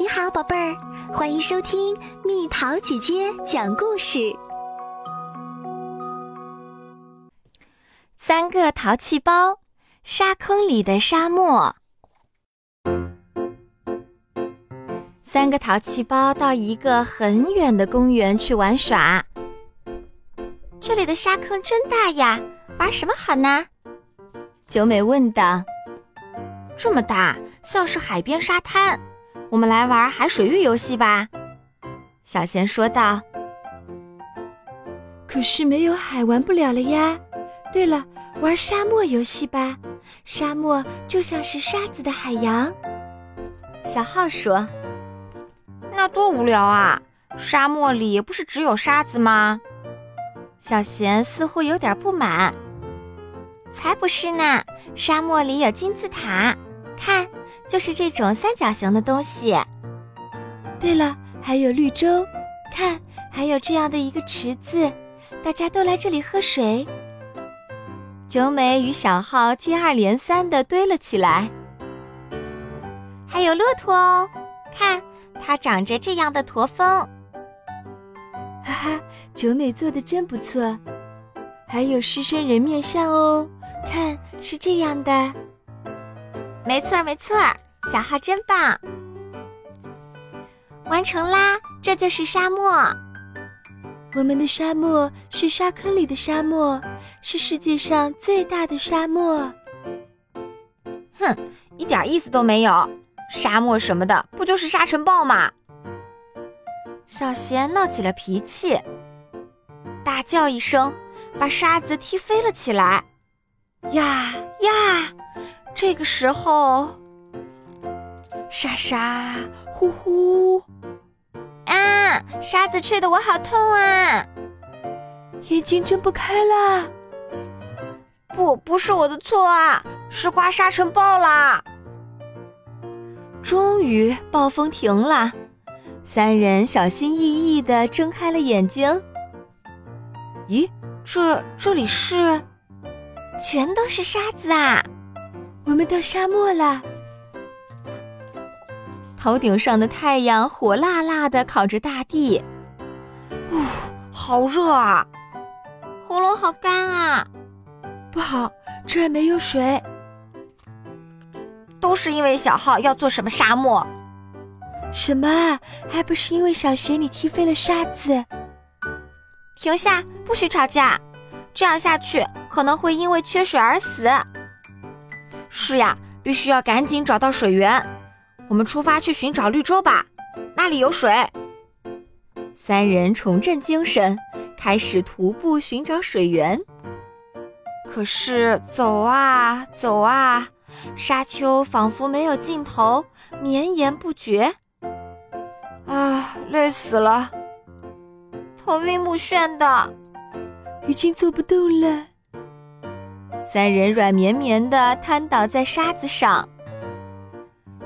你好，宝贝儿，欢迎收听蜜桃姐姐讲故事。三个淘气包，沙坑里的沙漠。三个淘气包到一个很远的公园去玩耍。这里的沙坑真大呀，玩什么好呢？九美问道。这么大，像是海边沙滩。我们来玩海水浴游戏吧，小贤说道。可是没有海玩不了了呀。对了，玩沙漠游戏吧，沙漠就像是沙子的海洋。小浩说。那多无聊啊！沙漠里不是只有沙子吗？小贤似乎有点不满。才不是呢，沙漠里有金字塔，看。就是这种三角形的东西。对了，还有绿洲，看，还有这样的一个池子，大家都来这里喝水。九美与小浩接二连三的堆了起来。还有骆驼哦，看，它长着这样的驼峰。哈哈，九美做的真不错。还有狮身人面像哦，看，是这样的。没错，没错，小浩真棒！完成啦，这就是沙漠。我们的沙漠是沙坑里的沙漠，是世界上最大的沙漠。哼，一点意思都没有！沙漠什么的，不就是沙尘暴吗？小贤闹起了脾气，大叫一声，把沙子踢飞了起来。呀呀！这个时候，沙沙呼呼，啊！沙子吹得我好痛啊，眼睛睁不开了。不，不是我的错啊，是刮沙尘暴啦。终于，暴风停了，三人小心翼翼地睁开了眼睛。咦，这这里是？全都是沙子啊！我们到沙漠了，头顶上的太阳火辣辣的烤着大地，呜，好热啊！喉咙好干啊！不好，这儿没有水。都是因为小浩要做什么沙漠？什么？还不是因为小贤你踢飞了沙子？停下，不许吵架，这样下去可能会因为缺水而死。是呀，必须要赶紧找到水源。我们出发去寻找绿洲吧，那里有水。三人重振精神，开始徒步寻找水源。可是走啊走啊，沙丘仿佛没有尽头，绵延不绝。啊，累死了，头晕目眩的，已经走不动了。三人软绵绵的瘫倒在沙子上，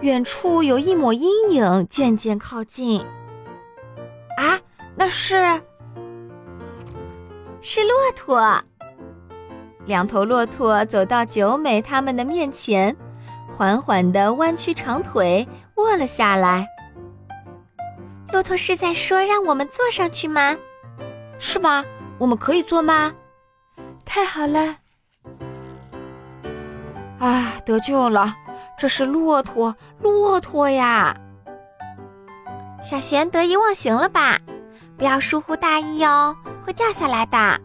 远处有一抹阴影渐渐靠近。啊，那是是骆驼。两头骆驼走到九美他们的面前，缓缓地弯曲长腿，卧了下来。骆驼是在说让我们坐上去吗？是吗？我们可以坐吗？太好了！啊，得救了！这是骆驼，骆驼呀！小贤得意忘形了吧？不要疏忽大意哦，会掉下来的。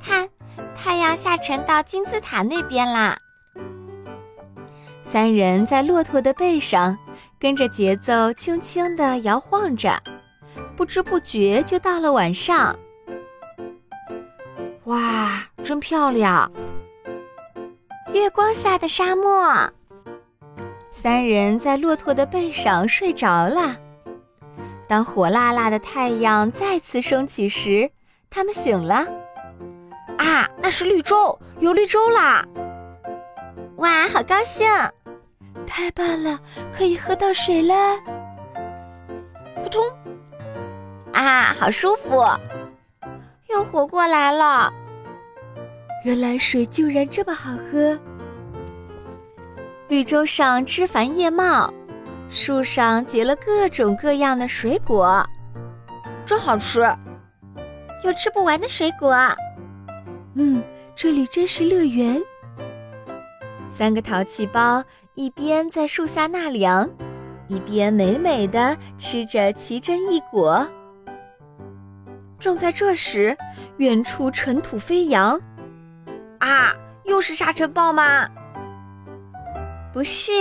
看，太阳下沉到金字塔那边啦。三人在骆驼的背上，跟着节奏轻轻地摇晃着，不知不觉就到了晚上。哇，真漂亮！月光下的沙漠，三人在骆驼的背上睡着了。当火辣辣的太阳再次升起时，他们醒了。啊，那是绿洲，有绿洲啦！哇，好高兴！太棒了，可以喝到水了。扑通！啊，好舒服，又活过来了。原来水竟然这么好喝！绿洲上枝繁叶茂，树上结了各种各样的水果，真好吃，有吃不完的水果。嗯，这里真是乐园。三个淘气包一边在树下纳凉，一边美美的吃着奇珍异果。正在这时，远处尘土飞扬，啊，又是沙尘暴吗？不是，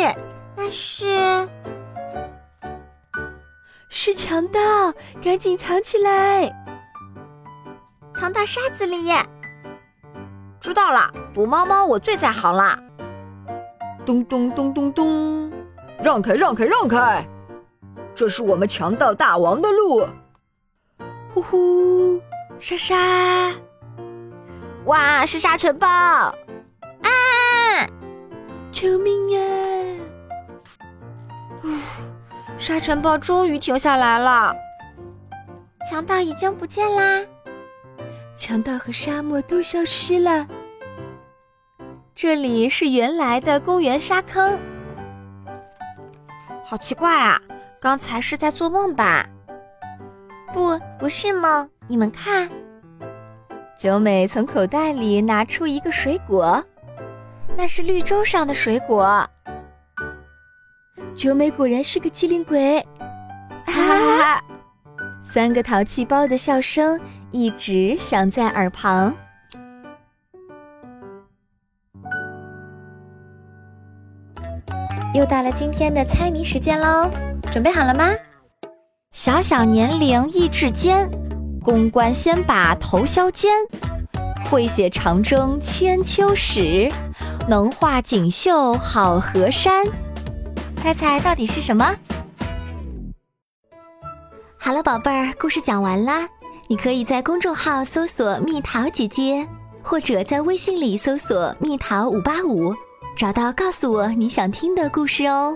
那是是强盗，赶紧藏起来，藏到沙子里。知道了，躲猫猫我最在行啦。咚咚咚咚咚，让开让开让开，这是我们强盗大王的路。呼呼，沙沙！哇，是沙尘暴！啊！救命啊！呜，沙尘暴终于停下来了。强盗已经不见啦！强盗和沙漠都消失了。这里是原来的公园沙坑。好奇怪啊！刚才是在做梦吧？不，不是梦。你们看，九美从口袋里拿出一个水果，那是绿洲上的水果。九美果然是个机灵鬼，哈哈哈！三个淘气包的笑声一直响在耳旁。又到了今天的猜谜时间喽，准备好了吗？小小年龄意志坚，公关先把头削尖，会写长征千秋史，能画锦绣好河山。猜猜到底是什么？好了，宝贝儿，故事讲完啦。你可以在公众号搜索“蜜桃姐姐”，或者在微信里搜索“蜜桃五八五”，找到告诉我你想听的故事哦。